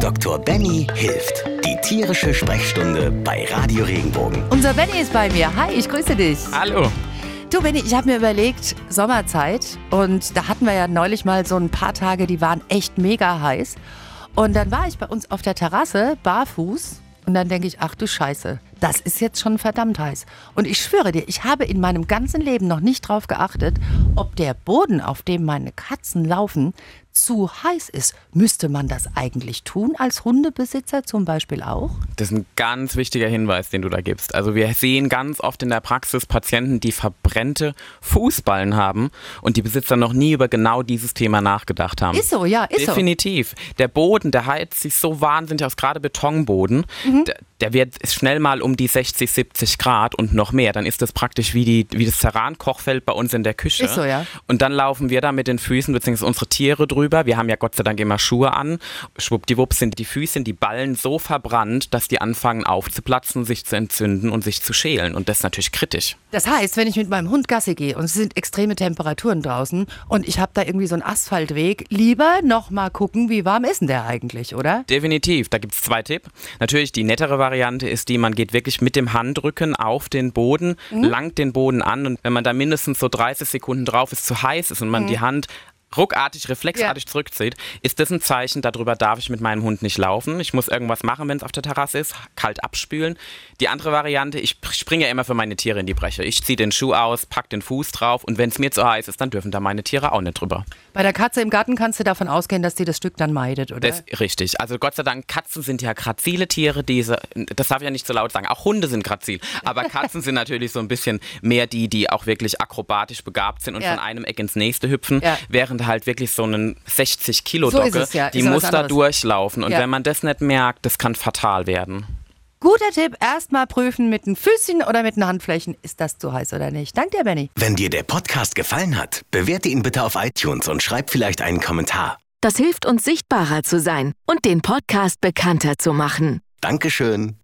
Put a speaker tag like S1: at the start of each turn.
S1: Dr. Benny hilft. Die tierische Sprechstunde bei Radio Regenbogen.
S2: Unser Benny ist bei mir. Hi, ich grüße dich.
S3: Hallo.
S2: Du, Benny, ich habe mir überlegt, Sommerzeit. Und da hatten wir ja neulich mal so ein paar Tage, die waren echt mega heiß. Und dann war ich bei uns auf der Terrasse, barfuß. Und dann denke ich, ach du Scheiße, das ist jetzt schon verdammt heiß. Und ich schwöre dir, ich habe in meinem ganzen Leben noch nicht drauf geachtet, ob der Boden, auf dem meine Katzen laufen, zu heiß ist. Müsste man das eigentlich tun als Hundebesitzer zum Beispiel auch?
S3: Das ist ein ganz wichtiger Hinweis, den du da gibst. Also wir sehen ganz oft in der Praxis Patienten, die verbrennte Fußballen haben und die Besitzer noch nie über genau dieses Thema nachgedacht haben.
S2: Ist so, ja, ist
S3: Definitiv. Der Boden, der heizt sich so wahnsinnig aus, gerade Betonboden.
S2: Mhm.
S3: Der, der wird schnell mal um die 60, 70 Grad und noch mehr. Dann ist das praktisch wie, die, wie das Terran-Kochfeld bei uns in der Küche.
S2: Ist so, ja.
S3: Und dann laufen wir da mit den Füßen bzw. unsere Tiere drüber. Wir haben ja Gott sei Dank immer Schuhe an. Schwuppdiwupp sind die Füße, die Ballen so verbrannt, dass die anfangen aufzuplatzen, sich zu entzünden und sich zu schälen. Und das ist natürlich kritisch.
S2: Das heißt, wenn ich mit meinem Hund Gasse gehe und es sind extreme Temperaturen draußen und ich habe da irgendwie so einen Asphaltweg, lieber noch mal gucken, wie warm ist denn der eigentlich, oder?
S3: Definitiv. Da gibt es zwei Tipps. Natürlich die nettere Variante ist die, man geht wirklich mit dem Handrücken auf den Boden, langt den Boden an und wenn man da mindestens so 30 Sekunden drauf ist, zu heiß ist und man die Hand ruckartig, reflexartig zurückzieht, ist das ein Zeichen, darüber darf ich mit meinem Hund nicht laufen. Ich muss irgendwas machen, wenn es auf der Terrasse ist, kalt abspülen. Die andere Variante, ich springe ja immer für meine Tiere in die Breche. Ich ziehe den Schuh aus, pack den Fuß drauf und wenn es mir zu heiß ist, dann dürfen da meine Tiere auch nicht drüber.
S2: Bei der Katze im Garten kannst du davon ausgehen, dass die das Stück dann meidet, oder?
S3: Das ist richtig. Also Gott sei Dank, Katzen sind ja grazile Tiere, diese, das darf ich ja nicht so laut sagen, auch Hunde sind grazil, aber Katzen sind natürlich so ein bisschen mehr die, die auch wirklich akrobatisch begabt sind und
S2: Ja.
S3: von einem Eck ins nächste hüpfen,
S2: Ja.
S3: während halt wirklich so einen 60 Kilo
S2: So
S3: Dogge,
S2: es, ja.
S3: die muss da durchlaufen und
S2: Ja.
S3: wenn man das nicht merkt, das kann fatal werden.
S2: Guter Tipp, erstmal prüfen mit den Füßchen oder mit den Handflächen, ist das zu heiß oder nicht. Dank dir, Benny.
S1: Wenn dir der Podcast gefallen hat, bewerte ihn bitte auf iTunes und schreib vielleicht einen Kommentar.
S4: Das hilft uns sichtbarer zu sein und den Podcast bekannter zu machen.
S1: Dankeschön.